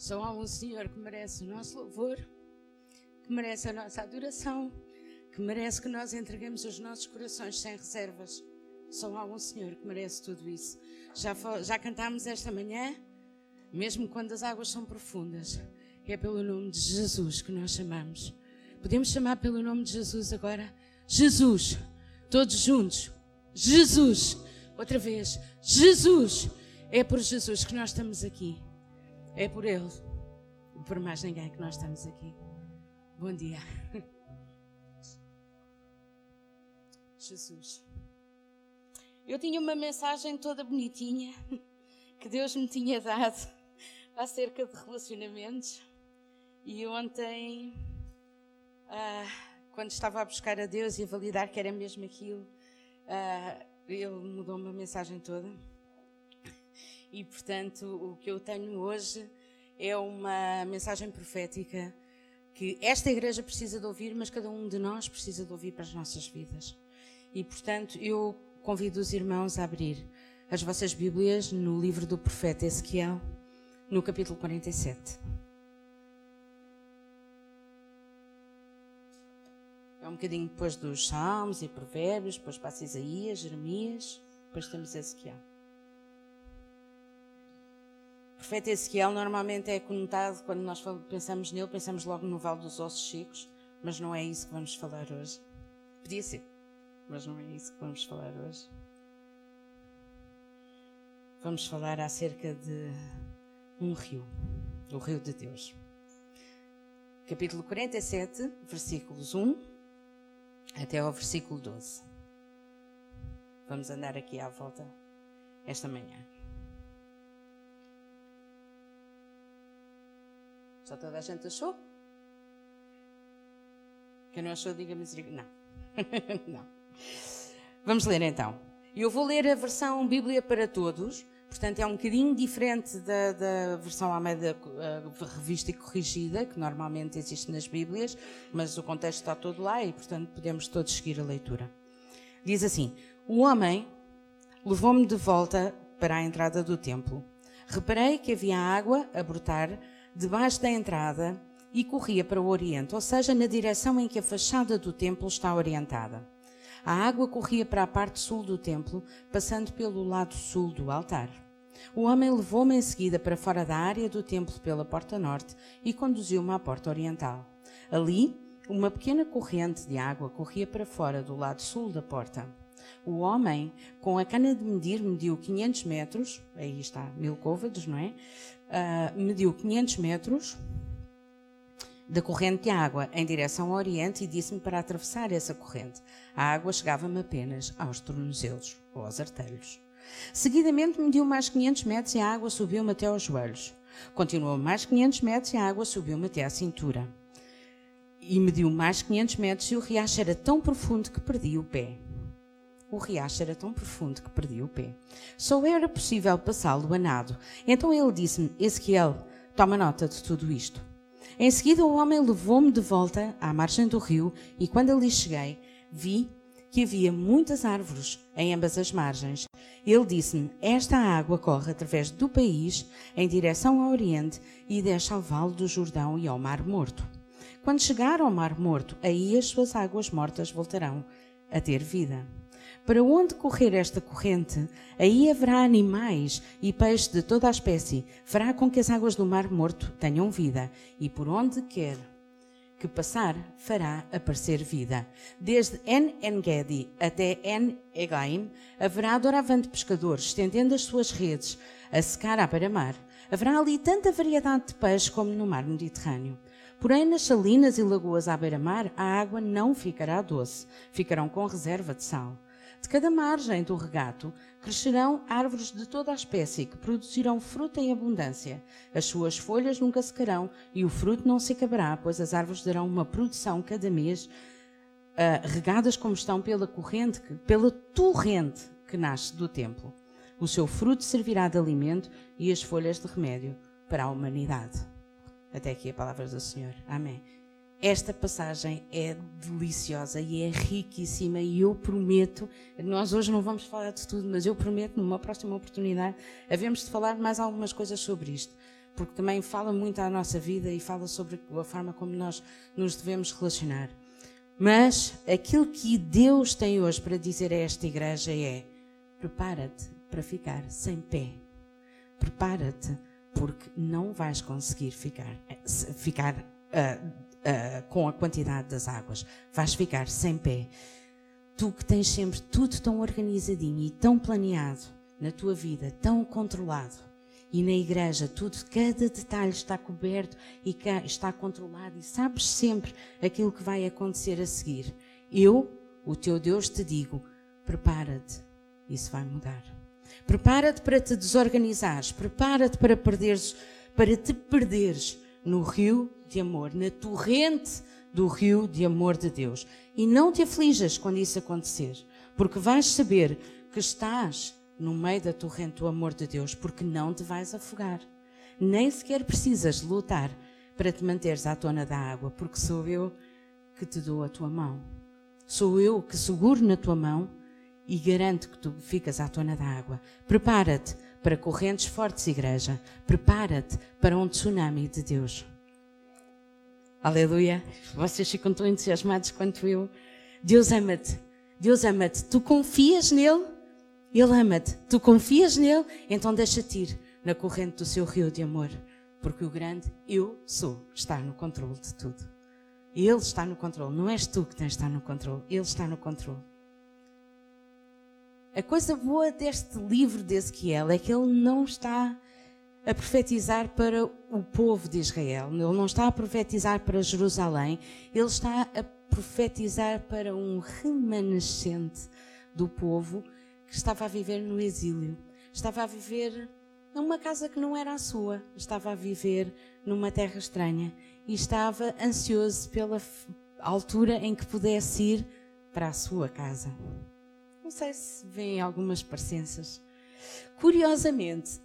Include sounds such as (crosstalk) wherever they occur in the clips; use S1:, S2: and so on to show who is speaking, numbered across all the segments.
S1: Só há um Senhor que merece o nosso louvor, que merece a nossa adoração, que merece que nós entreguemos os nossos corações sem reservas. Só há um Senhor que merece tudo isso. Já, já cantámos esta manhã, mesmo quando as águas são profundas, é pelo nome de Jesus que nós chamamos. Podemos chamar pelo nome de Jesus agora? Jesus, todos juntos. Jesus, outra vez. Jesus, é por Jesus que nós estamos aqui. É por Ele. Por mais ninguém que nós estamos aqui. Bom dia. (laughs) Jesus. Eu tinha uma mensagem toda bonitinha que Deus me tinha dado acerca de relacionamentos. E ontem, ah, quando estava a buscar a Deus e a validar que era mesmo aquilo, ah, Ele mudou-me a mensagem toda. E, portanto, o que eu tenho hoje é uma mensagem profética que esta igreja precisa de ouvir, mas cada um de nós precisa de ouvir para as nossas vidas. E, portanto, eu convido os irmãos a abrir as vossas Bíblias no livro do profeta Ezequiel, no capítulo 47. É um bocadinho depois dos Salmos e Provérbios, depois passa Isaías, Jeremias, depois temos Ezequiel profeta Ezequiel normalmente é conotado, quando nós pensamos nele, pensamos logo no Vale dos Ossos Secos, mas não é isso que vamos falar hoje. Podia ser, mas não é isso que vamos falar hoje. Vamos falar acerca de um rio, o rio de Deus. Capítulo 47, versículos 1 até ao versículo 12. Vamos andar aqui à volta esta manhã. Já toda a gente achou? Quem não achou, diga misericórdia. Não. (laughs) não. Vamos ler então. Eu vou ler a versão Bíblia para Todos, portanto é um bocadinho diferente da, da versão Almeida uh, revista e corrigida, que normalmente existe nas Bíblias, mas o contexto está todo lá e, portanto, podemos todos seguir a leitura. Diz assim: O homem levou-me de volta para a entrada do templo. Reparei que havia água a brotar debaixo da entrada e corria para o oriente, ou seja, na direção em que a fachada do templo está orientada. A água corria para a parte sul do templo, passando pelo lado sul do altar. O homem levou-me em seguida para fora da área do templo pela porta norte e conduziu-me à porta oriental. Ali, uma pequena corrente de água corria para fora do lado sul da porta. O homem, com a cana de medir, mediu 500 metros, aí está, mil côvados, não é? uh, mediu 500 metros da corrente de água em direção ao oriente e disse-me para atravessar essa corrente. A água chegava-me apenas aos tornozelos ou aos artelhos. Seguidamente mediu mais 500 metros e a água subiu-me até aos joelhos. Continuou mais 500 metros e a água subiu-me até à cintura. E mediu mais 500 metros e o riacho era tão profundo que perdi o pé. O riacho era tão profundo que perdi o pé. Só era possível passá-lo a nado. Então ele disse-me: Ezequiel, toma nota de tudo isto. Em seguida, o homem levou-me de volta à margem do rio e quando ali cheguei, vi que havia muitas árvores em ambas as margens. Ele disse-me: Esta água corre através do país em direção ao oriente e desce ao vale do Jordão e ao Mar Morto. Quando chegar ao Mar Morto, aí as suas águas mortas voltarão a ter vida. Para onde correr esta corrente, aí haverá animais e peixes de toda a espécie, fará com que as águas do mar morto tenham vida, e por onde quer que passar, fará aparecer vida. Desde En-Engedi até En-Egaim, haverá doravante pescadores, estendendo as suas redes, a secar à beira-mar. Haverá ali tanta variedade de peixes como no mar Mediterrâneo. Porém, nas salinas e lagoas à beira-mar, a água não ficará doce, ficarão com reserva de sal. De cada margem do regato crescerão árvores de toda a espécie que produzirão fruta em abundância. As suas folhas nunca secarão e o fruto não se acabará, pois as árvores darão uma produção cada mês, uh, regadas como estão pela corrente, pela torrente que nasce do templo. O seu fruto servirá de alimento e as folhas de remédio para a humanidade. Até aqui a palavra do Senhor. Amém. Esta passagem é deliciosa e é riquíssima e eu prometo, nós hoje não vamos falar de tudo, mas eu prometo numa próxima oportunidade havemos de falar mais algumas coisas sobre isto, porque também fala muito à nossa vida e fala sobre a forma como nós nos devemos relacionar. Mas aquilo que Deus tem hoje para dizer a esta igreja é: prepara-te para ficar sem pé. Prepara-te, porque não vais conseguir ficar, ficar uh, uh, com a quantidade das águas. Vais ficar sem pé. Tu que tens sempre tudo tão organizadinho e tão planeado na tua vida, tão controlado, e na igreja tudo, cada detalhe está coberto e está controlado e sabes sempre aquilo que vai acontecer a seguir. Eu, o teu Deus, te digo: prepara-te, isso vai mudar. Prepara-te para te desorganizares, prepara-te para perderes, para te perderes no rio de amor, na torrente do rio de amor de Deus. E não te aflijas quando isso acontecer, porque vais saber que estás no meio da torrente do amor de Deus, porque não te vais afogar. Nem sequer precisas lutar para te manteres à tona da água, porque sou eu que te dou a tua mão. Sou eu que seguro na tua mão e garanto que tu ficas à tona da água. Prepara-te para correntes fortes, igreja. Prepara-te para um tsunami de Deus. Aleluia. Vocês ficam tão entusiasmados quanto eu. Deus ama-te. Deus ama-te. Tu confias nele? Ele ama-te. Tu confias nele? Então deixa-te ir na corrente do seu rio de amor. Porque o grande eu sou está no controle de tudo. Ele está no controle. Não és tu que tens de estar no controle. Ele está no controle. A coisa boa deste livro de Ezequiel é que ele não está a profetizar para o povo de Israel, ele não está a profetizar para Jerusalém, ele está a profetizar para um remanescente do povo que estava a viver no exílio, estava a viver numa casa que não era a sua, estava a viver numa terra estranha. E estava ansioso pela altura em que pudesse ir para a sua casa. Não sei se vêem algumas parecenças. Curiosamente,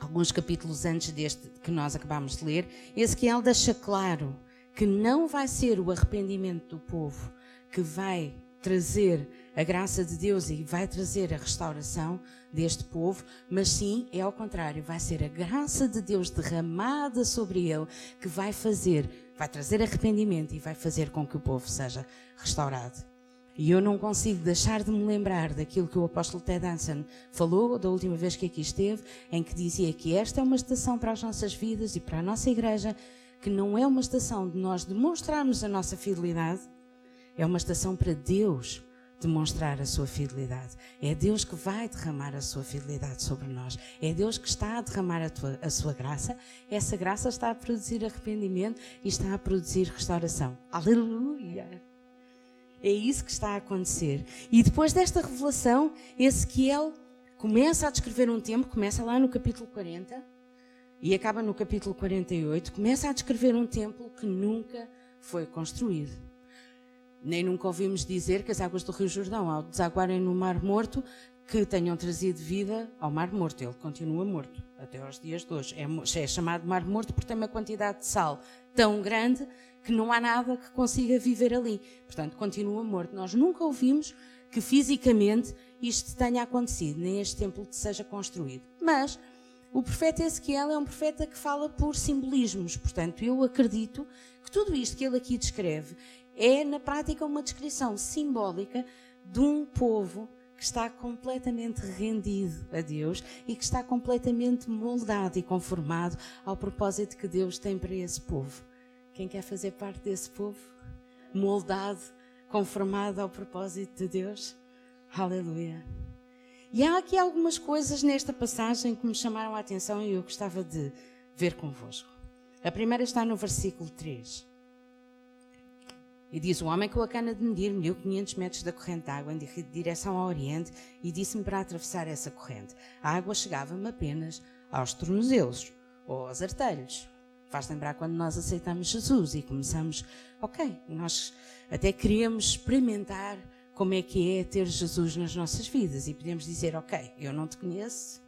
S1: alguns capítulos antes deste que nós acabamos de ler, Ezequiel deixa claro que não vai ser o arrependimento do povo que vai trazer a graça de Deus e vai trazer a restauração deste povo, mas sim, é ao contrário, vai ser a graça de Deus derramada sobre ele que vai fazer, vai trazer arrependimento e vai fazer com que o povo seja restaurado. E eu não consigo deixar de me lembrar daquilo que o apóstolo Ted Danson falou da última vez que aqui esteve, em que dizia que esta é uma estação para as nossas vidas e para a nossa igreja, que não é uma estação de nós demonstrarmos a nossa fidelidade, é uma estação para Deus demonstrar a sua fidelidade. É Deus que vai derramar a sua fidelidade sobre nós. É Deus que está a derramar a, tua, a sua graça. Essa graça está a produzir arrependimento e está a produzir restauração. Aleluia! É isso que está a acontecer. E depois desta revelação, Ezequiel começa a descrever um tempo, começa lá no capítulo 40 e acaba no capítulo 48, começa a descrever um templo que nunca foi construído. Nem nunca ouvimos dizer que as águas do Rio Jordão, ao desaguarem no Mar Morto, que tenham trazido vida ao Mar Morto. Ele continua morto até aos dias de hoje. É, é chamado Mar Morto porque tem uma quantidade de sal tão grande que não há nada que consiga viver ali. Portanto, continua morto. Nós nunca ouvimos que fisicamente isto tenha acontecido, nem este templo seja construído. Mas o profeta Ezequiel é um profeta que fala por simbolismos. Portanto, eu acredito que tudo isto que ele aqui descreve é, na prática, uma descrição simbólica de um povo que está completamente rendido a Deus e que está completamente moldado e conformado ao propósito que Deus tem para esse povo. Quem quer fazer parte desse povo? Moldado, conformado ao propósito de Deus? Aleluia. E há aqui algumas coisas nesta passagem que me chamaram a atenção e eu gostava de ver convosco. A primeira está no versículo 3. E diz: O homem com a cana de medir mediu 500 metros da corrente de água em direção ao oriente e disse-me para atravessar essa corrente. A água chegava-me apenas aos tornozelos ou aos artelhos. Faz lembrar quando nós aceitamos Jesus e começamos, ok, nós até queremos experimentar como é que é ter Jesus nas nossas vidas e podemos dizer, ok, eu não te conheço,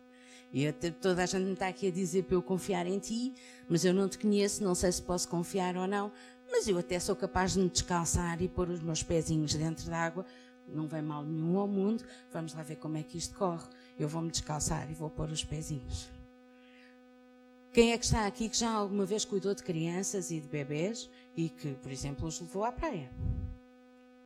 S1: e toda a gente me está aqui a dizer para eu confiar em ti, mas eu não te conheço, não sei se posso confiar ou não, mas eu até sou capaz de me descalçar e pôr os meus pezinhos dentro da água, não vem mal nenhum ao mundo, vamos lá ver como é que isto corre. Eu vou me descalçar e vou pôr os pezinhos. Quem é que está aqui que já alguma vez cuidou de crianças e de bebês e que, por exemplo, os levou à praia?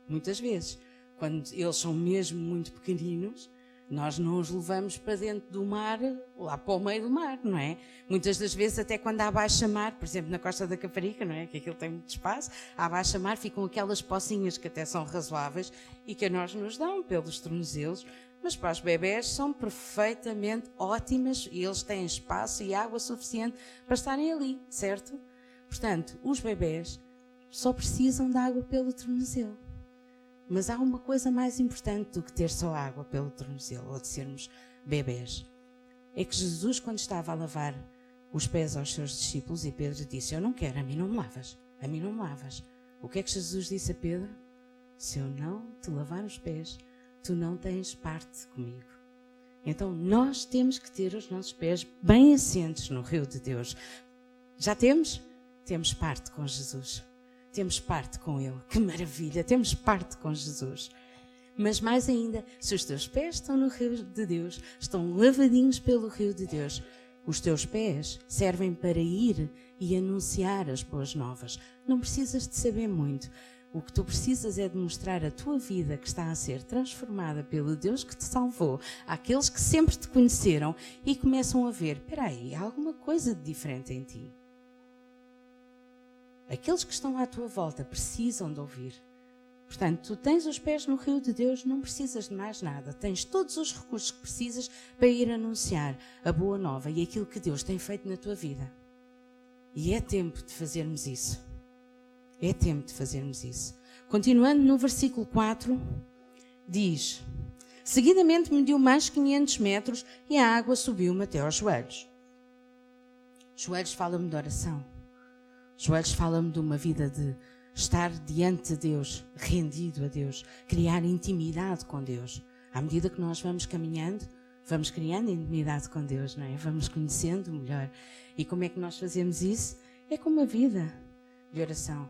S1: Muitas vezes. Quando eles são mesmo muito pequeninos, nós não os levamos para dentro do mar, lá para o meio do mar, não é? Muitas das vezes, até quando há baixa mar, por exemplo, na costa da Caparica, não é? Que aquilo tem muito espaço, há baixa mar, ficam aquelas pocinhas que até são razoáveis e que a nós nos dão pelos tornozelos, mas para os bebés são perfeitamente ótimas e eles têm espaço e água suficiente para estarem ali, certo? Portanto, os bebés só precisam de água pelo tornozelo. Mas há uma coisa mais importante do que ter só água pelo tornozelo ou de sermos bebés. É que Jesus, quando estava a lavar os pés aos seus discípulos, e Pedro disse: Eu não quero, a mim não me lavas, a mim não me lavas. O que é que Jesus disse a Pedro? Se eu não te lavar os pés, tu não tens parte comigo. Então nós temos que ter os nossos pés bem assentes no rio de Deus. Já temos? Temos parte com Jesus. Temos parte com Ele. Que maravilha! Temos parte com Jesus. Mas mais ainda, se os teus pés estão no rio de Deus, estão lavadinhos pelo rio de Deus, os teus pés servem para ir e anunciar as boas novas. Não precisas de saber muito. O que tu precisas é demonstrar a tua vida que está a ser transformada pelo Deus que te salvou, àqueles que sempre te conheceram e começam a ver: espera aí, há alguma coisa de diferente em ti. Aqueles que estão à tua volta precisam de ouvir. Portanto, tu tens os pés no rio de Deus, não precisas de mais nada. Tens todos os recursos que precisas para ir anunciar a boa nova e aquilo que Deus tem feito na tua vida. E é tempo de fazermos isso. É tempo de fazermos isso. Continuando no versículo 4, diz: Seguidamente mediu mais 500 metros e a água subiu-me até aos joelhos. Joelhos fala-me de oração. Joelhos fala-me de uma vida de estar diante de Deus, rendido a Deus, criar intimidade com Deus. À medida que nós vamos caminhando, vamos criando intimidade com Deus, não é? Vamos conhecendo melhor. E como é que nós fazemos isso? É com uma vida de oração.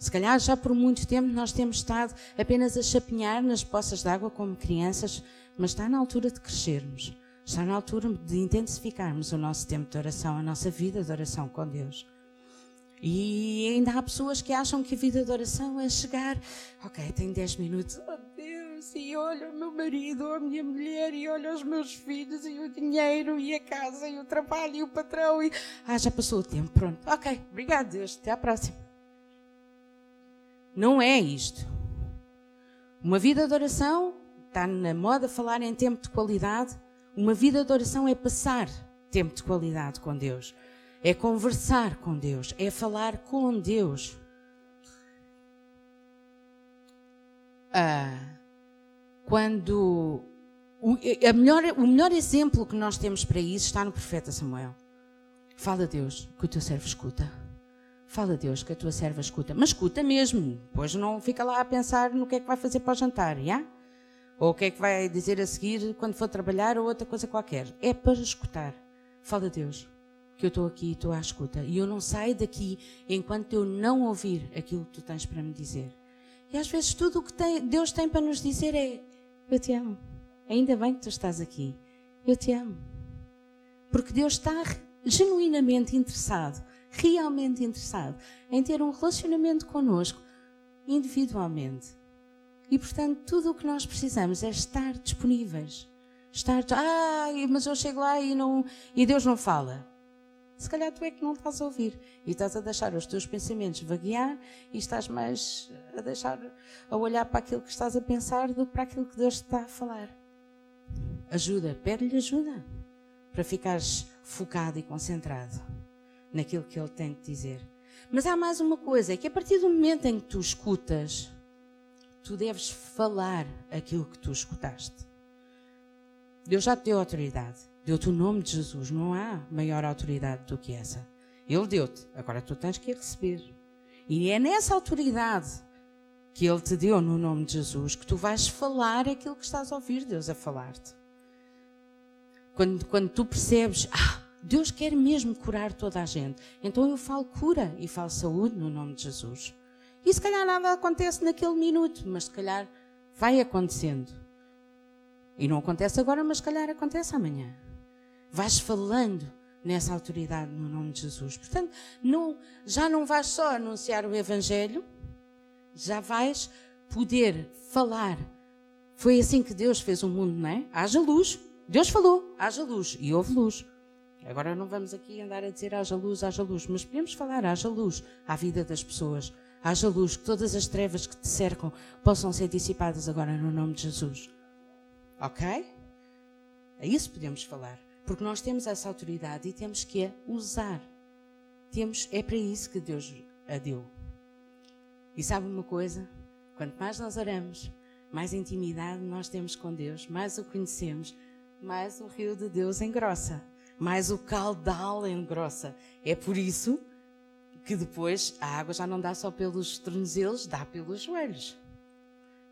S1: Se calhar já por muito tempo nós temos estado apenas a chapinhar nas poças de água como crianças, mas está na altura de crescermos. Está na altura de intensificarmos o nosso tempo de oração, a nossa vida de oração com Deus. E ainda há pessoas que acham que a vida de oração é chegar, ok, tenho 10 minutos, oh Deus, e olha o meu marido, a minha mulher, e olha os meus filhos, e o dinheiro, e a casa, e o trabalho, e o patrão, e. Ah, já passou o tempo, pronto. Ok, obrigado, Deus, até à próxima. Não é isto. Uma vida de oração, está na moda falar em tempo de qualidade. Uma vida de oração é passar tempo de qualidade com Deus. É conversar com Deus. É falar com Deus. Ah, quando. O, melhor, o melhor exemplo que nós temos para isso está no profeta Samuel. Fala a Deus que o teu servo escuta. Fala Deus que a tua serva escuta. Mas escuta mesmo. Pois não fica lá a pensar no que é que vai fazer para o jantar, já? Ou o que é que vai dizer a seguir quando for trabalhar ou outra coisa qualquer. É para escutar. Fala Deus que eu estou aqui e estou à escuta. E eu não saio daqui enquanto eu não ouvir aquilo que tu tens para me dizer. E às vezes tudo o que tem, Deus tem para nos dizer é: Eu te amo. Ainda bem que tu estás aqui. Eu te amo. Porque Deus está genuinamente interessado realmente interessado em ter um relacionamento connosco individualmente. E portanto, tudo o que nós precisamos é estar disponíveis. Estar, ah, mas eu chego lá e, não, e Deus não fala. Se calhar tu é que não estás a ouvir e estás a deixar os teus pensamentos vaguear e estás mais a deixar, a olhar para aquilo que estás a pensar do que para aquilo que Deus te está a falar. Ajuda, pede-lhe ajuda para ficares focado e concentrado naquilo que ele tem de dizer. Mas há mais uma coisa, é que a partir do momento em que tu escutas, tu deves falar aquilo que tu escutaste. Deus já te deu autoridade, deu-te o nome de Jesus, não há maior autoridade do que essa. Ele deu-te, agora tu tens que receber. E é nessa autoridade que Ele te deu no nome de Jesus que tu vais falar aquilo que estás a ouvir Deus a falar-te. Quando, quando tu percebes, ah, Deus quer mesmo curar toda a gente. Então eu falo cura e falo saúde no nome de Jesus. E se calhar nada acontece naquele minuto, mas se calhar vai acontecendo. E não acontece agora, mas se calhar acontece amanhã. Vais falando nessa autoridade no nome de Jesus. Portanto, não, já não vais só anunciar o Evangelho, já vais poder falar. Foi assim que Deus fez o mundo, não é? Haja luz. Deus falou, haja luz. E houve luz. Agora não vamos aqui andar a dizer haja luz, haja luz, mas podemos falar haja luz à vida das pessoas. Haja luz, que todas as trevas que te cercam possam ser dissipadas agora no nome de Jesus. Ok? É isso podemos falar. Porque nós temos essa autoridade e temos que a usar. Temos, é para isso que Deus a deu. E sabe uma coisa? Quanto mais nós oramos, mais intimidade nós temos com Deus, mais o conhecemos, mais o rio de Deus engrossa, mais o caudal engrossa. É por isso que depois a água já não dá só pelos tornozelos, dá pelos joelhos.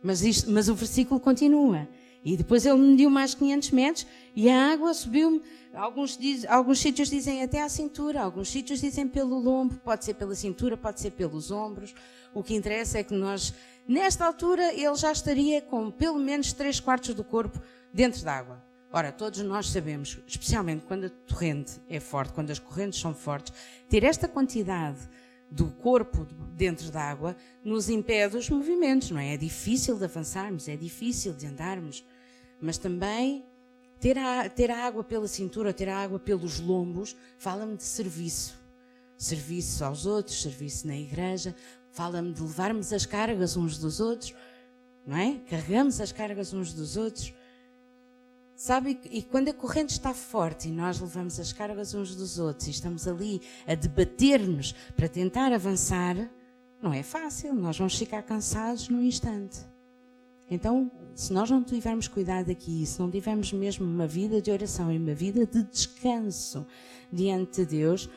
S1: Mas, isto, mas o versículo continua. E depois ele mediu mais 500 metros e a água subiu. Alguns, diz, alguns sítios dizem até à cintura, alguns sítios dizem pelo lombo, pode ser pela cintura, pode ser pelos ombros. O que interessa é que nós, nesta altura, ele já estaria com pelo menos 3 quartos do corpo dentro da água. Ora, todos nós sabemos, especialmente quando a torrente é forte, quando as correntes são fortes, ter esta quantidade do corpo dentro da água nos impede os movimentos, não é? É difícil de avançarmos, é difícil de andarmos, mas também ter a, ter a água pela cintura, ter a água pelos lombos, fala-me de serviço. Serviço aos outros, serviço na igreja, fala-me de levarmos as cargas uns dos outros, não é? Carregamos as cargas uns dos outros. Sabe, e quando a corrente está forte e nós levamos as cargas uns dos outros e estamos ali a debater-nos para tentar avançar, não é fácil, nós vamos ficar cansados num instante. Então, se nós não tivermos cuidado aqui, se não tivermos mesmo uma vida de oração e uma vida de descanso diante de Deus,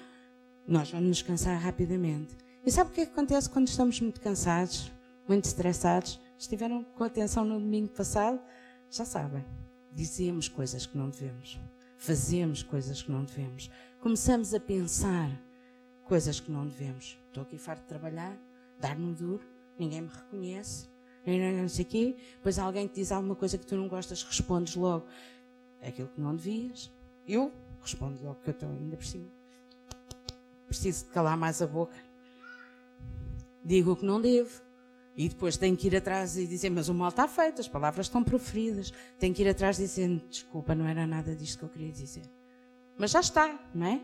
S1: nós vamos nos cansar rapidamente. E sabe o que, é que acontece quando estamos muito cansados, muito estressados? Estiveram com atenção no domingo passado? Já sabem dizemos coisas que não devemos, fazemos coisas que não devemos, começamos a pensar coisas que não devemos. Estou aqui farto de trabalhar, dar-me duro, ninguém me reconhece, não sei o quê. Depois alguém te diz alguma coisa que tu não gostas, respondes logo aquilo que não devias. Eu respondo logo que eu estou ainda por cima. Preciso de calar mais a boca. Digo o que não devo. E depois tem que ir atrás e dizer, mas o mal está feito, as palavras estão proferidas. Tem que ir atrás dizendo, desculpa, não era nada disto que eu queria dizer. Mas já está, não é?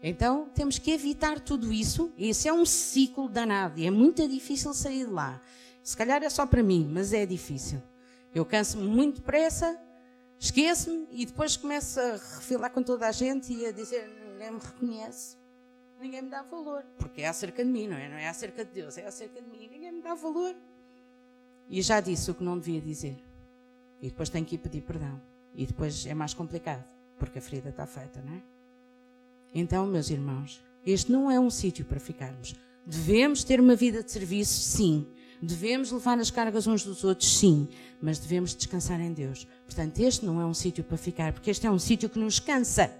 S1: Então temos que evitar tudo isso. Esse é um ciclo danado e é muito difícil sair de lá. Se calhar é só para mim, mas é difícil. Eu canso-me muito depressa, esqueço-me e depois começo a refilar com toda a gente e a dizer, ninguém me reconhece ninguém me dá valor, porque é acerca de mim, não é? Não é acerca de Deus, é acerca de mim, dá valor. E já disse o que não devia dizer. E depois tenho que ir pedir perdão. E depois é mais complicado, porque a ferida está feita, não é? Então, meus irmãos, este não é um sítio para ficarmos. Devemos ter uma vida de serviço, sim. Devemos levar as cargas uns dos outros, sim. Mas devemos descansar em Deus. Portanto, este não é um sítio para ficar, porque este é um sítio que nos cansa.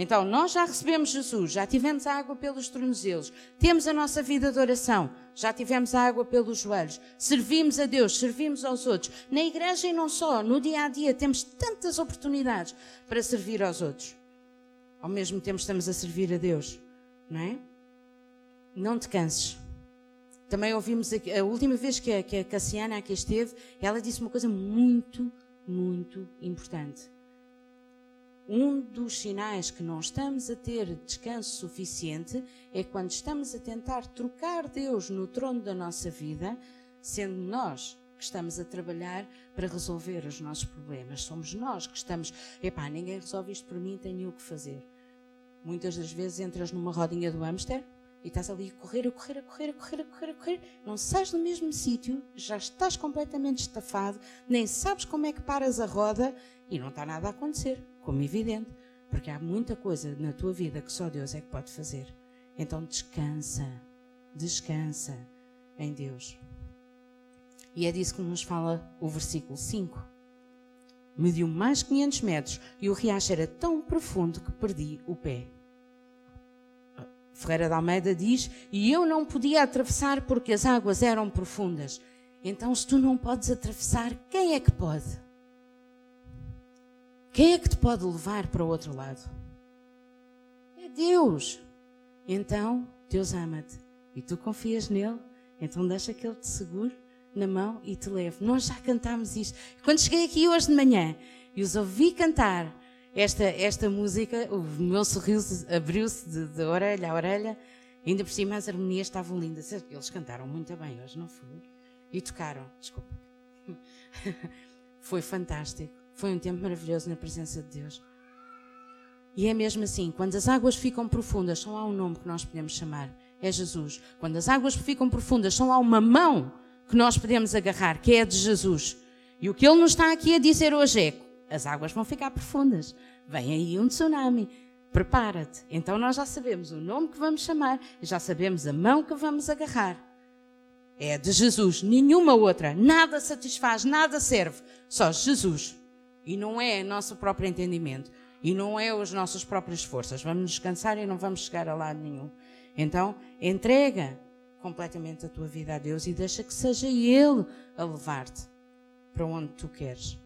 S1: Então, nós já recebemos Jesus, já tivemos a água pelos tornozelos, temos a nossa vida de oração, já tivemos a água pelos joelhos, servimos a Deus, servimos aos outros. Na igreja e não só, no dia a dia, temos tantas oportunidades para servir aos outros. Ao mesmo tempo, estamos a servir a Deus, não é? Não te canses. Também ouvimos a última vez que a, que a Cassiana aqui esteve, ela disse uma coisa muito, muito importante um dos sinais que não estamos a ter descanso suficiente é quando estamos a tentar trocar Deus no trono da nossa vida, sendo nós que estamos a trabalhar para resolver os nossos problemas. Somos nós que estamos, epá, ninguém resolve isto por mim, tenho o que fazer. Muitas das vezes entras numa rodinha do hamster e estás ali a correr, a correr, a correr, a correr, a correr, a correr, não sais do mesmo sítio, já estás completamente estafado, nem sabes como é que paras a roda e não está nada a acontecer como evidente, porque há muita coisa na tua vida que só Deus é que pode fazer. Então descansa, descansa em Deus. E é disso que nos fala o versículo 5. Mediu mais 500 metros e o riacho era tão profundo que perdi o pé. Ferreira de Almeida diz: E eu não podia atravessar porque as águas eram profundas. Então, se tu não podes atravessar, quem é que pode? Quem é que te pode levar para o outro lado? É Deus. Então, Deus ama-te e tu confias nele, então deixa que ele te segure na mão e te leve. Nós já cantámos isto. Quando cheguei aqui hoje de manhã e os ouvi cantar esta, esta música, o meu sorriso abriu-se de, de orelha a orelha, ainda por cima as harmonias estavam lindas. Eles cantaram muito bem hoje, não foi? E tocaram, desculpa. (laughs) foi fantástico. Foi um tempo maravilhoso na presença de Deus. E é mesmo assim, quando as águas ficam profundas, só há um nome que nós podemos chamar, é Jesus. Quando as águas ficam profundas, só há uma mão que nós podemos agarrar, que é a de Jesus. E o que Ele nos está aqui a dizer hoje é: as águas vão ficar profundas, vem aí um tsunami, prepara-te. Então nós já sabemos o nome que vamos chamar, já sabemos a mão que vamos agarrar. É de Jesus, nenhuma outra. Nada satisfaz, nada serve, só Jesus. E não é nosso próprio entendimento. E não é as nossas próprias forças. Vamos descansar e não vamos chegar a lado nenhum. Então, entrega completamente a tua vida a Deus e deixa que seja Ele a levar-te para onde tu queres.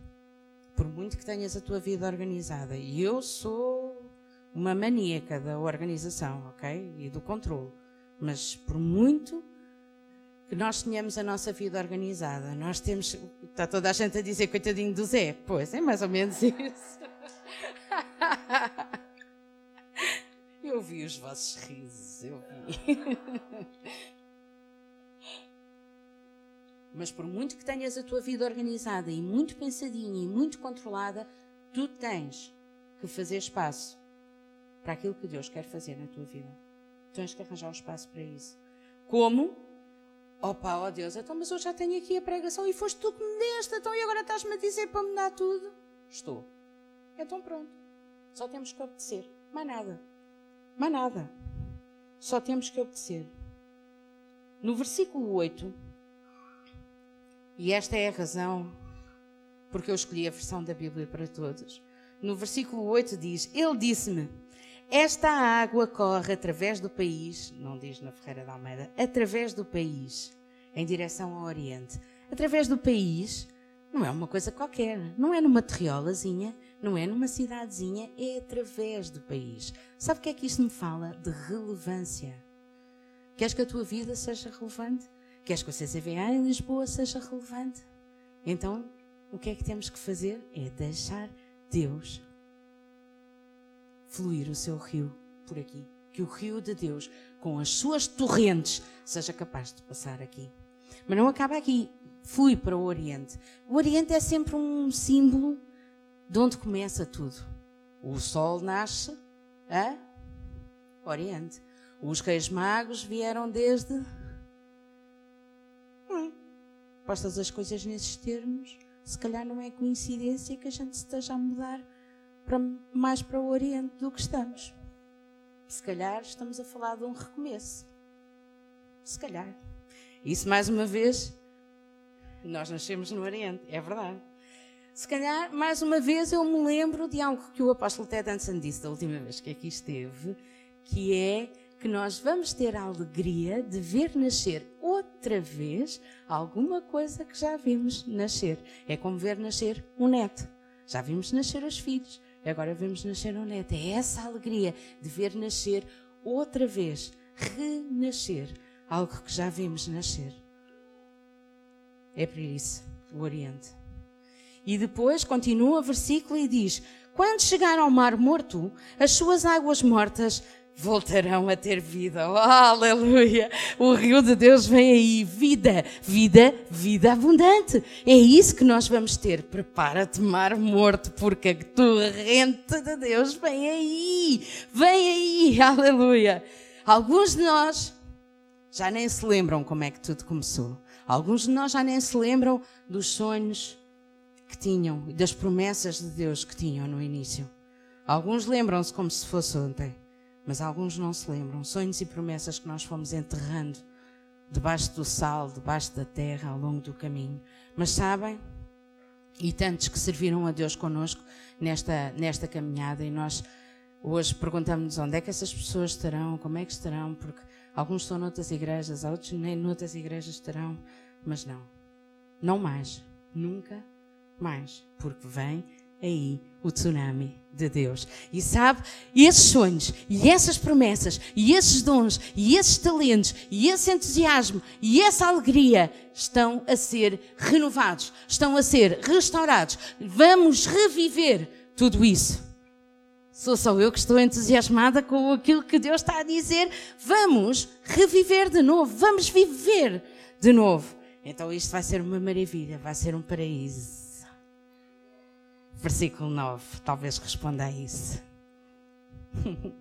S1: Por muito que tenhas a tua vida organizada. E eu sou uma maníaca da organização, ok? E do controle. Mas por muito que nós tenhamos a nossa vida organizada. Nós temos. Está toda a gente a dizer coitadinho do Zé. Pois é, mais ou menos (laughs) isso. Eu vi os vossos risos, eu vi. Mas por muito que tenhas a tua vida organizada e muito pensadinha e muito controlada, tu tens que fazer espaço para aquilo que Deus quer fazer na tua vida. Tens que arranjar um espaço para isso. Como? Opa, ó oh Deus, então, mas eu já tenho aqui a pregação e foste tu que me deste, então e agora estás-me a dizer para me dar tudo? Estou. Então pronto. Só temos que obedecer. Mais nada. Mais nada. Só temos que obedecer. No versículo 8, e esta é a razão porque eu escolhi a versão da Bíblia para todos. No versículo 8 diz: Ele disse-me: esta água corre através do país, não diz na Ferreira da Almeida, através do país, em direção ao Oriente. Através do país não é uma coisa qualquer, não é numa terriolazinha, não é numa cidadezinha, é através do país. Sabe o que é que isto me fala? De relevância. Queres que a tua vida seja relevante? Queres que o CCVA em Lisboa seja relevante? Então, o que é que temos que fazer? É deixar Deus fluir o seu rio por aqui. Que o rio de Deus, com as suas torrentes, seja capaz de passar aqui. Mas não acaba aqui. Fui para o Oriente. O Oriente é sempre um símbolo de onde começa tudo. O sol nasce a Oriente. Os reis magos vieram desde. Hum, postas as coisas nesses termos, se calhar não é coincidência que a gente esteja a mudar para, mais para o Oriente do que estamos. Se calhar estamos a falar de um recomeço. Se calhar. Isso, mais uma vez, nós nascemos no Oriente, é verdade. Se calhar, mais uma vez, eu me lembro de algo que o apóstolo Ted Anson disse da última vez que aqui esteve, que é que nós vamos ter a alegria de ver nascer outra vez alguma coisa que já vimos nascer. É como ver nascer um neto. Já vimos nascer os filhos, Agora vemos nascer um neto. É essa alegria de ver nascer outra vez, renascer, algo que já vimos nascer. É por isso o Oriente. E depois continua o versículo e diz: Quando chegar ao Mar Morto, as suas águas mortas voltarão a ter vida. Oh, aleluia! O rio de Deus vem aí. Vida, vida, vida abundante. É isso que nós vamos ter. Prepara-te, mar morto, porque a torrente de Deus vem aí. Vem aí. (laughs) Aleluia! Alguns de nós já nem se lembram como é que tudo começou. Alguns de nós já nem se lembram dos sonhos que tinham e das promessas de Deus que tinham no início. Alguns lembram-se como se fosse ontem. Mas alguns não se lembram. Sonhos e promessas que nós fomos enterrando debaixo do sal, debaixo da terra, ao longo do caminho. Mas sabem? E tantos que serviram a Deus conosco nesta, nesta caminhada, e nós hoje perguntamos-nos onde é que essas pessoas estarão, como é que estarão, porque alguns estão noutras igrejas, outros nem noutras igrejas estarão, mas não. Não mais. Nunca mais. Porque vem aí o tsunami de Deus. E sabe, esses sonhos, e essas promessas, e esses dons, e esses talentos, e esse entusiasmo, e essa alegria estão a ser renovados, estão a ser restaurados. Vamos reviver tudo isso. Sou só eu que estou entusiasmada com aquilo que Deus está a dizer. Vamos reviver de novo, vamos viver de novo. Então isto vai ser uma maravilha, vai ser um paraíso versículo 9, talvez responda a isso. (laughs)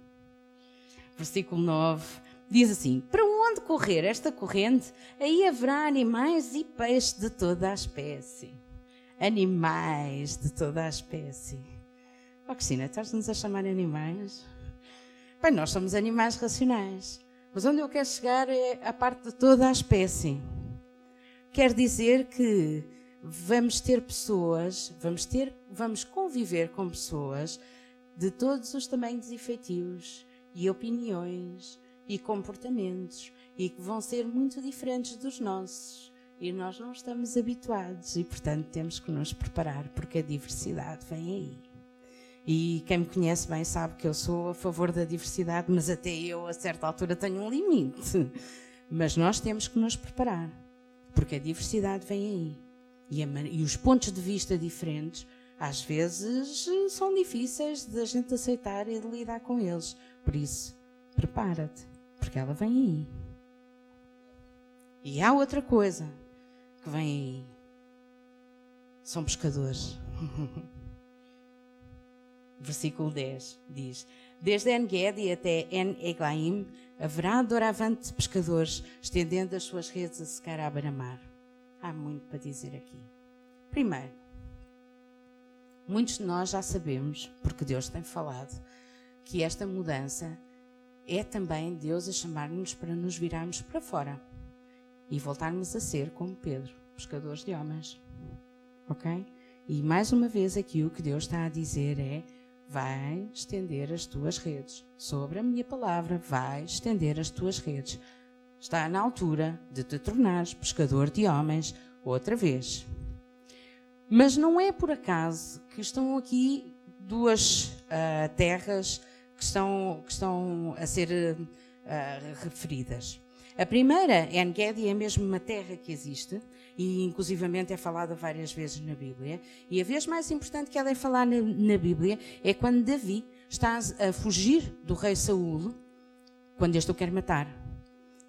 S1: versículo 9 diz assim: Para onde correr esta corrente, aí haverá animais e peixes de toda a espécie. Animais de toda a espécie. Oh, Cristina, estás-nos a chamar animais? Bem, nós somos animais racionais. Mas onde eu quero chegar é a parte de toda a espécie. Quer dizer que vamos ter pessoas, vamos ter, vamos conviver com pessoas de todos os tamanhos e e opiniões e comportamentos e que vão ser muito diferentes dos nossos. E nós não estamos habituados e, portanto, temos que nos preparar porque a diversidade vem aí. E quem me conhece bem sabe que eu sou a favor da diversidade, mas até eu, a certa altura, tenho um limite. Mas nós temos que nos preparar, porque a diversidade vem aí. E, a, e os pontos de vista diferentes, às vezes, são difíceis de a gente aceitar e de lidar com eles. Por isso, prepara-te, porque ela vem aí. E há outra coisa que vem aí. São pescadores. (laughs) Versículo 10 diz: Desde En-Gedi até En-Eglaim haverá doravante pescadores, estendendo as suas redes a secar à beira-mar. Há muito para dizer aqui. Primeiro, muitos de nós já sabemos, porque Deus tem falado, que esta mudança é também Deus a chamar-nos para nos virarmos para fora e voltarmos a ser como Pedro, pescadores de homens. Ok? E mais uma vez aqui o que Deus está a dizer é: vai estender as tuas redes. Sobre a minha palavra, vai estender as tuas redes. Está na altura de te tornares pescador de homens outra vez. Mas não é por acaso que estão aqui duas uh, terras que estão, que estão a ser uh, referidas. A primeira, En-Gedi, é mesmo uma terra que existe e inclusivamente é falada várias vezes na Bíblia. E a vez mais importante que ela é falar na, na Bíblia é quando Davi está a fugir do rei Saul, quando este o quer matar.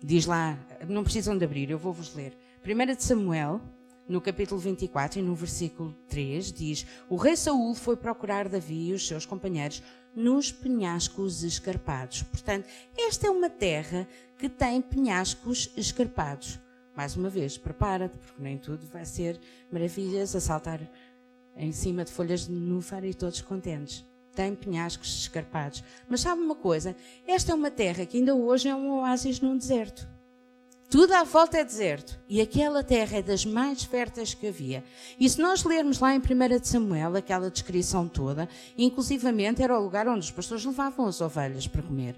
S1: Diz lá, não precisam de abrir, eu vou-vos ler. 1 de Samuel, no capítulo 24 e no versículo 3, diz: O rei Saul foi procurar Davi e os seus companheiros nos penhascos escarpados. Portanto, esta é uma terra que tem penhascos escarpados. Mais uma vez, prepara-te, porque nem tudo vai ser maravilhas a saltar em cima de folhas de núfar e todos contentes tem penhascos escarpados. Mas sabe uma coisa? Esta é uma terra que ainda hoje é um oásis num deserto. Tudo à volta é deserto. E aquela terra é das mais férteis que havia. E se nós lermos lá em 1 de Samuel, aquela descrição toda, inclusivamente era o lugar onde os pastores levavam as ovelhas para comer.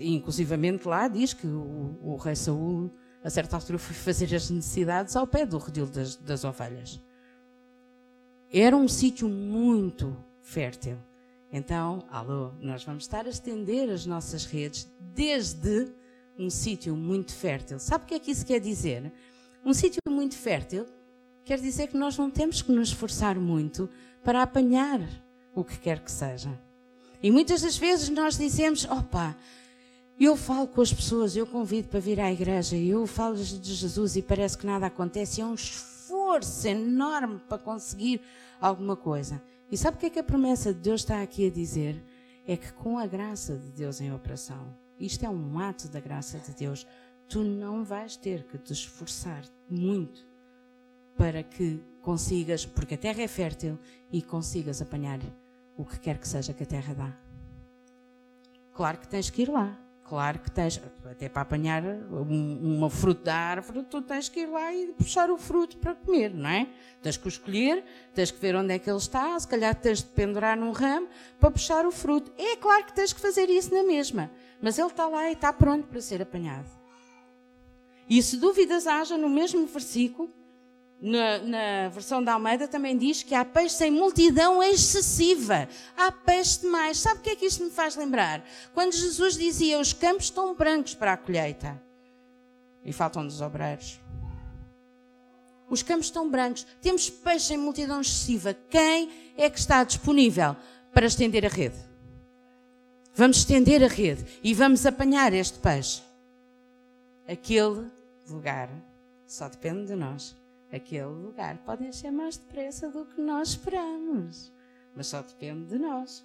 S1: Inclusivamente lá diz que o, o rei Saul, a certa altura, foi fazer as necessidades ao pé do redil das, das ovelhas. Era um sítio muito fértil. Então, alô, nós vamos estar a estender as nossas redes desde um sítio muito fértil. Sabe o que é que isso quer dizer? Um sítio muito fértil quer dizer que nós não temos que nos esforçar muito para apanhar o que quer que seja. E muitas das vezes nós dizemos: opa, eu falo com as pessoas, eu convido para vir à igreja, eu falo de Jesus e parece que nada acontece. É um esforço enorme para conseguir alguma coisa. E sabe o que é que a promessa de Deus está aqui a dizer? É que com a graça de Deus em operação, isto é um ato da graça de Deus, tu não vais ter que te esforçar muito para que consigas, porque a terra é fértil e consigas apanhar o que quer que seja que a terra dá. Claro que tens que ir lá, Claro que tens, até para apanhar um, um fruto da árvore, tu tens que ir lá e puxar o fruto para comer, não é? Tens que o escolher, tens que ver onde é que ele está, se calhar tens de pendurar num ramo para puxar o fruto. É claro que tens que fazer isso na mesma, mas ele está lá e está pronto para ser apanhado. E se dúvidas haja no mesmo versículo, Na, na, versão da Almeida também diz que há peixe em multidão excessiva. Há peixe demais. Sabe o que é que isto me faz lembrar? Quando Jesus dizia: Os campos estão brancos para a colheita e faltam dos obreiros. Os campos estão brancos. Temos peixe em multidão excessiva. Quem é que está disponível para estender a rede? Vamos estender a rede e vamos apanhar este peixe. Aquele lugar só depende de nós. Aquele lugar pode encher mais depressa do que nós esperamos, mas só depende de nós.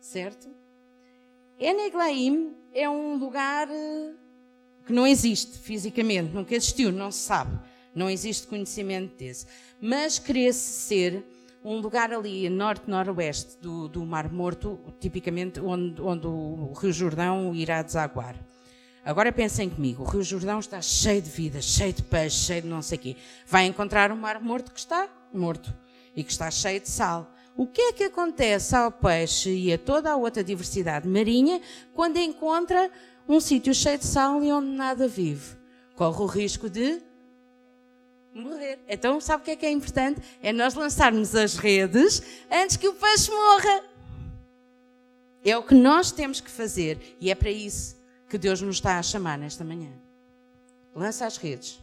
S1: Certo? Eneglaim é um lugar eh, que não existe fisicamente, nunca existiu, não se sabe. Não existe conhecimento desse. Mas crê-se ser um lugar ali norte-noroeste do, do Mar Morto, tipicamente onde, onde o Rio Jordão irá desaguar. Agora pensem comigo, o Rio Jordão está cheio de vida, cheio de peixe, cheio de não sei o quê. Vai encontrar um mar morto que está morto e que está cheio de sal. O que é que acontece ao peixe e a toda a outra diversidade marinha quando encontra um sítio cheio de sal e onde nada vive? Corre o risco de morrer. Então, sabe o que é que é importante? É nós lançarmos as redes antes que o peixe morra. É o que nós temos que fazer e é para isso que Deus nos está a chamar nesta manhã. Lança as redes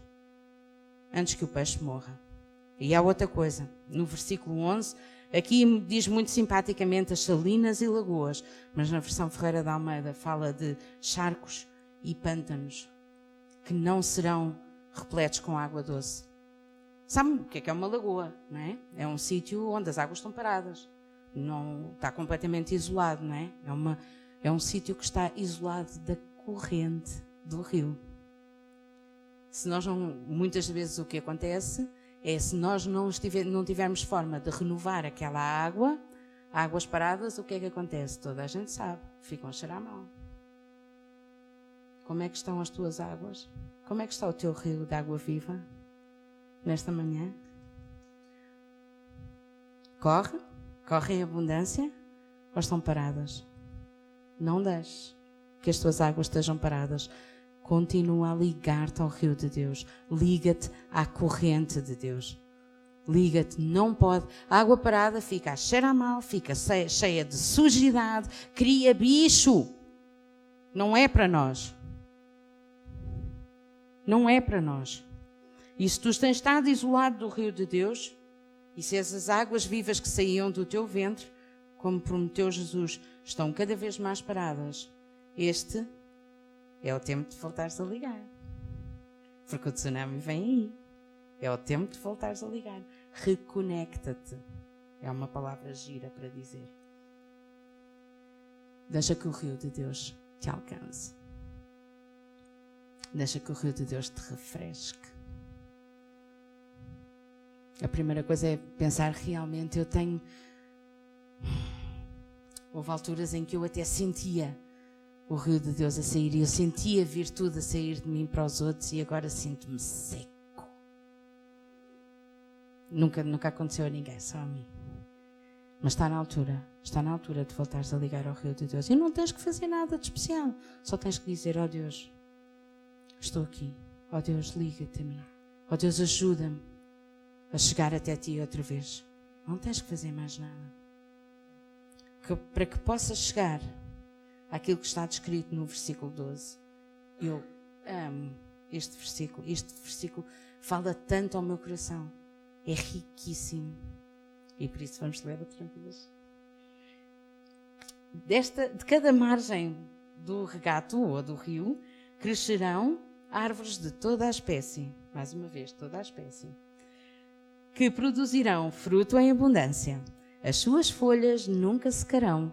S1: antes que o peixe morra. E há outra coisa, no versículo 11, aqui diz muito simpaticamente as salinas e lagoas, mas na versão Ferreira da Almeida fala de charcos e pântanos que não serão repletos com água doce. Sabe o que é, que é uma lagoa, não é? É um sítio onde as águas estão paradas. Não está completamente isolado, não é? É, uma, é um sítio que está isolado da corrente do rio. Se nós não, muitas vezes o que acontece é se nós não, estiver, não tivermos forma de renovar aquela água, águas paradas, o que é que acontece? Toda a gente sabe, ficam a cheirar mal. Como é que estão as tuas águas? Como é que está o teu rio de água viva nesta manhã? Corre? Corre em abundância? Ou estão paradas? Não deixes que as tuas águas estejam paradas. Continua a ligar-te ao rio de Deus. Liga-te à corrente de Deus. Liga-te, não pode. A água parada fica a cheirar mal, fica cheia de sujidade, cria bicho. Não é para nós. Não é para nós. E se tu tens estado isolado do rio de Deus, e se essas águas vivas que saíam do teu ventre, como prometeu Jesus, estão cada vez mais paradas, este é o tempo de voltares a ligar. Porque o tsunami vem aí. É o tempo de voltares a ligar. Reconecta-te. É uma palavra gira para dizer. Deixa que o rio de Deus te alcance. Deixa que o rio de Deus te refresque. A primeira coisa é pensar realmente. Eu tenho. Houve alturas em que eu até sentia o rio de Deus a sair e eu sentia a virtude a sair de mim para os outros e agora sinto-me seco. Nunca, nunca aconteceu a ninguém, só a mim. Mas está na altura, está na altura de voltares a ligar ao rio de Deus. E não tens que fazer nada de especial, só tens que dizer: Ó oh Deus, estou aqui. Ó oh Deus, liga-te a mim. Ó oh Deus, ajuda-me a chegar até ti outra vez. Não tens que fazer mais nada. Que, para que possas chegar aquilo que está descrito no versículo 12. Eu amo este versículo. Este versículo fala tanto ao meu coração. É riquíssimo. E por isso vamos ler outra vez. Desta, de cada margem do regato ou do rio crescerão árvores de toda a espécie. Mais uma vez, toda a espécie. Que produzirão fruto em abundância. As suas folhas nunca secarão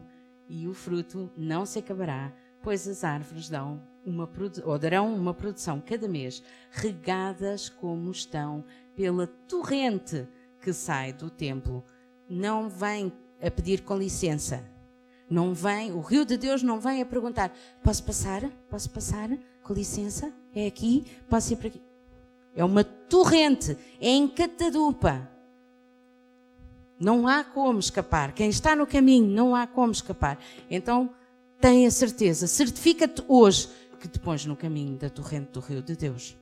S1: e o fruto não se acabará, pois as árvores dão uma, ou darão uma produção cada mês, regadas como estão pela torrente que sai do templo. Não vem a pedir com licença. Não vem, o rio de Deus não vem a perguntar: posso passar? Posso passar? Com licença? É aqui? Posso ir para aqui? É uma torrente, é em catadupa. Não há como escapar. Quem está no caminho, não há como escapar. Então, tenha certeza, certifica-te hoje que te pões no caminho da torrente do rio de Deus.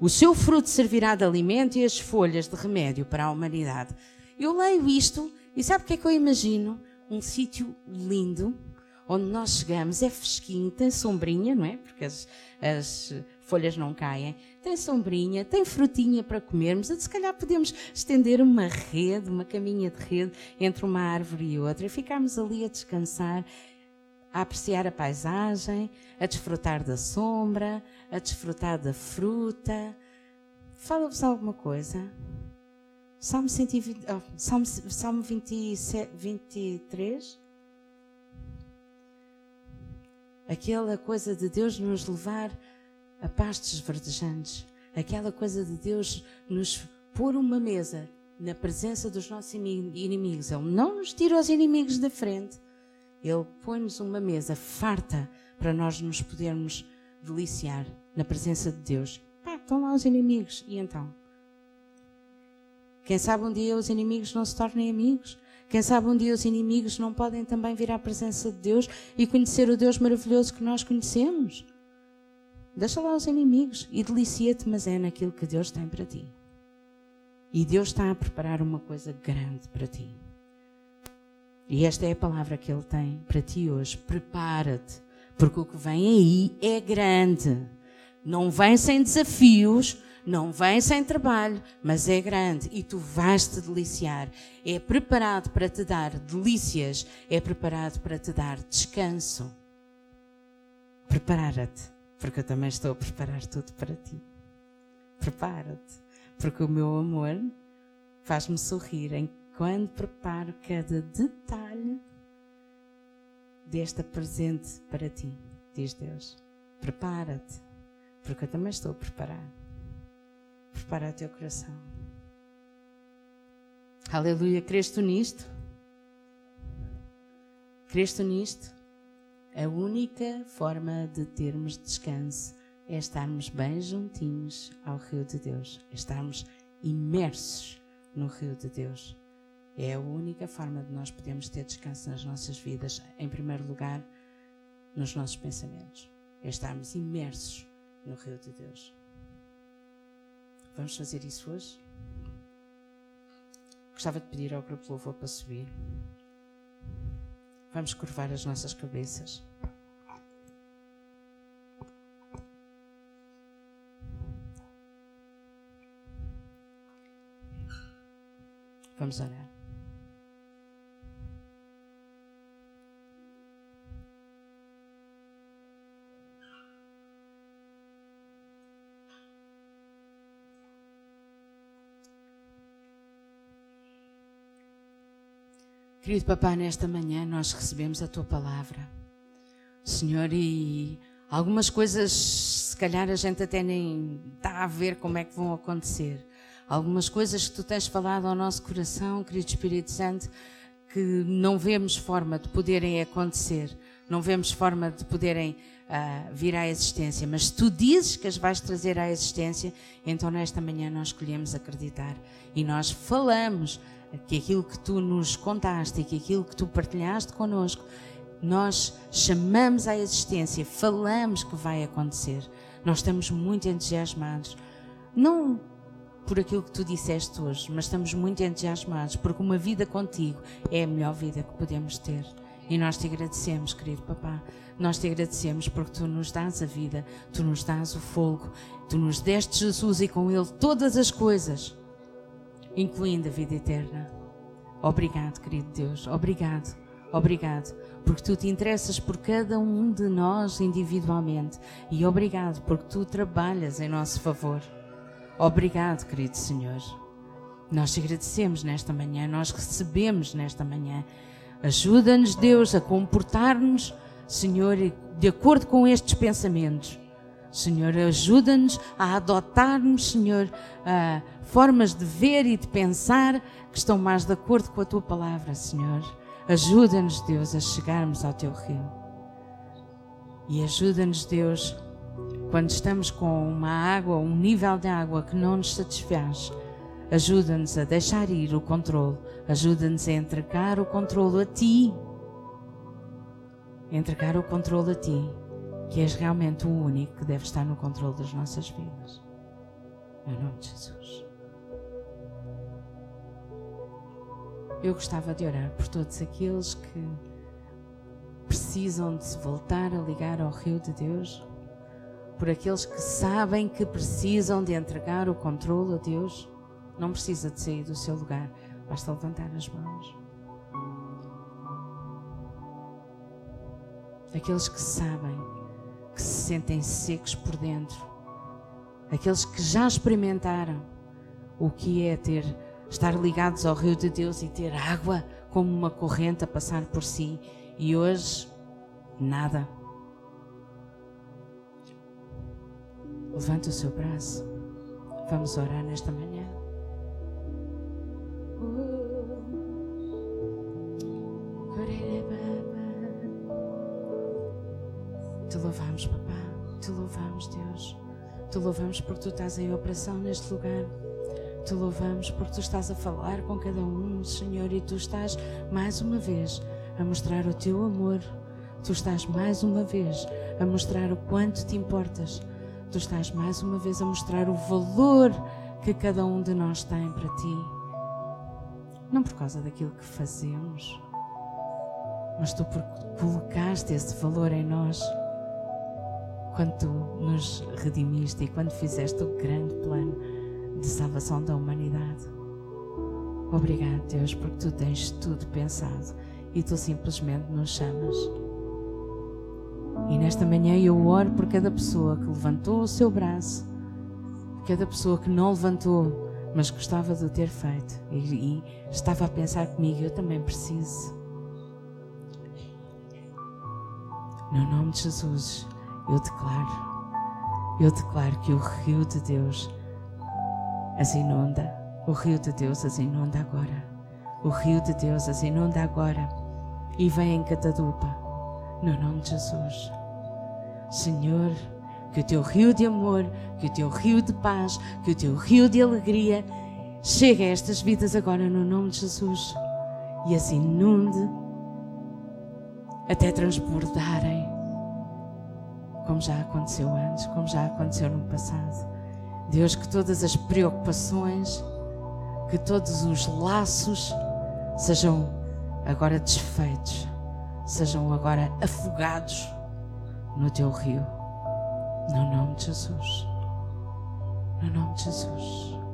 S1: O seu fruto servirá de alimento e as folhas de remédio para a humanidade. Eu leio isto e sabe o que é que eu imagino? Um sítio lindo, onde nós chegamos, é fresquinho, tem sombrinha, não é? Porque as, as folhas não caem, tem sombrinha, tem frutinha para comermos, se calhar podemos estender uma rede, uma caminha de rede entre uma árvore e outra e ficarmos ali a descansar, a apreciar a paisagem, a desfrutar da sombra, a desfrutar da fruta. Fala-vos alguma coisa? Salmo, 120, oh, Salmo, Salmo 27, 23. Aquela coisa de Deus nos levar a pastos verdejantes. Aquela coisa de Deus nos pôr uma mesa na presença dos nossos inimigos. Ele não nos tira os inimigos da frente. Ele põe-nos uma mesa farta para nós nos podermos deliciar na presença de Deus. Pá, estão lá os inimigos. E então? Quem sabe um dia os inimigos não se tornem amigos? Quem sabe um dia os inimigos não podem também vir à presença de Deus e conhecer o Deus maravilhoso que nós conhecemos? Deixa lá os inimigos e delicia-te, mas é naquilo que Deus tem para ti. E Deus está a preparar uma coisa grande para ti. E esta é a palavra que Ele tem para ti hoje. Prepara-te, porque o que vem aí é grande. Não vem sem desafios, não vem sem trabalho, mas é grande e tu vais te deliciar. É preparado para te dar delícias, é preparado para te dar descanso. Prepara-te, porque eu também estou a preparar tudo para ti. Prepara-te, porque o meu amor faz-me sorrir enquanto preparo cada detalhe desta presente para ti, diz Deus. Prepara-te, porque eu também estou a preparar prepara o teu coração. Aleluia. Crês tu nisto? Crês tu nisto? A única forma de termos descanso é estarmos bem juntinhos ao rio de Deus, é estarmos imersos no rio de Deus. É a única forma de nós podermos ter descanso nas nossas vidas, em primeiro lugar, nos nossos pensamentos. É estarmos imersos no rio de Deus. Vamos fazer isso hoje? Gostava de pedir ao grupo Louvor para subir. Vamos curvar as nossas cabeças. Vamos orar. Querido Papá, nesta manhã nós recebemos a tua palavra, Senhor, e algumas coisas, se calhar a gente até nem está a ver como é que vão acontecer. Algumas coisas que tu tens falado ao nosso coração, querido Espírito Santo, que não vemos forma de poderem acontecer, não vemos forma de poderem uh, vir à existência, mas tu dizes que as vais trazer à existência, então nesta manhã nós escolhemos acreditar. E nós falamos que aquilo que tu nos contaste e que aquilo que tu partilhaste connosco, nós chamamos à existência, falamos que vai acontecer. Nós estamos muito entusiasmados. Não por aquilo que tu disseste hoje, mas estamos muito entusiasmados porque uma vida contigo é a melhor vida que podemos ter. E nós te agradecemos, querido papá. Nós te agradecemos porque tu nos dás a vida, tu nos dás o fogo, tu nos deste Jesus e com ele todas as coisas incluindo a vida eterna. Obrigado, querido Deus, obrigado, obrigado, porque tu te interessas por cada um de nós individualmente e obrigado porque tu trabalhas em nosso favor. Obrigado, querido Senhor. Nós te agradecemos nesta manhã, nós recebemos nesta manhã. Ajuda-nos, Deus, a comportar-nos, Senhor, de acordo com estes pensamentos Senhor, ajuda-nos a adotarmos, Senhor, uh, formas de ver e de pensar que estão mais de acordo com a tua palavra, Senhor. Ajuda-nos, Deus, a chegarmos ao teu rio. E ajuda-nos, Deus, quando estamos com uma água, um nível de água que não nos satisfaz, ajuda-nos a deixar ir o controle, ajuda-nos a entregar o controle a ti. Entregar o controle a ti que és realmente o único que deve estar no controle das nossas vidas. No nome de Jesus. Eu gostava de orar por todos aqueles que precisam de se voltar a ligar ao rio de Deus, por aqueles que sabem que precisam de entregar o controle a Deus. Não precisa de sair do seu lugar, basta levantar as mãos. Aqueles que sabem que se sentem secos por dentro, aqueles que já experimentaram o que é ter estar ligados ao rio de Deus e ter água como uma corrente a passar por si e hoje nada. Levanta o seu braço. Vamos orar nesta manhã. Te louvamos, papá. Te louvamos, Deus. Te louvamos porque tu estás em operação neste lugar. Te louvamos porque tu estás a falar com cada um, Senhor, e tu estás mais uma vez a mostrar o teu amor. Tu estás mais uma vez a mostrar o quanto te importas. Tu estás mais uma vez a mostrar o valor que cada um de nós tem para ti. Não por causa daquilo que fazemos, mas tu colocaste esse valor em nós quando tu nos redimiste e quando fizeste o grande plano de salvação da humanidade. Obrigado, Deus, porque tu tens tudo pensado e tu simplesmente nos chamas. E nesta manhã eu oro por cada pessoa que levantou o seu braço, cada pessoa que não levantou, mas gostava de o ter feito e, e estava a pensar comigo: eu também preciso. No nome de Jesus, eu declaro, eu declaro que o rio de Deus as inunda. O rio de Deus as inunda agora. O rio de Deus as inunda agora. E vem em Catadupa, no nome de Jesus. Senhor, que o teu rio de amor, que o teu rio de paz, que o teu rio de alegria chegue a estas vidas agora no nome de Jesus e as inunde até transbordarem, como já aconteceu antes, como já aconteceu no passado. Deus, que todas as preocupações, que todos os laços sejam agora desfeitos, sejam agora afogados no teu rio, no nome de Jesus. No nome de Jesus.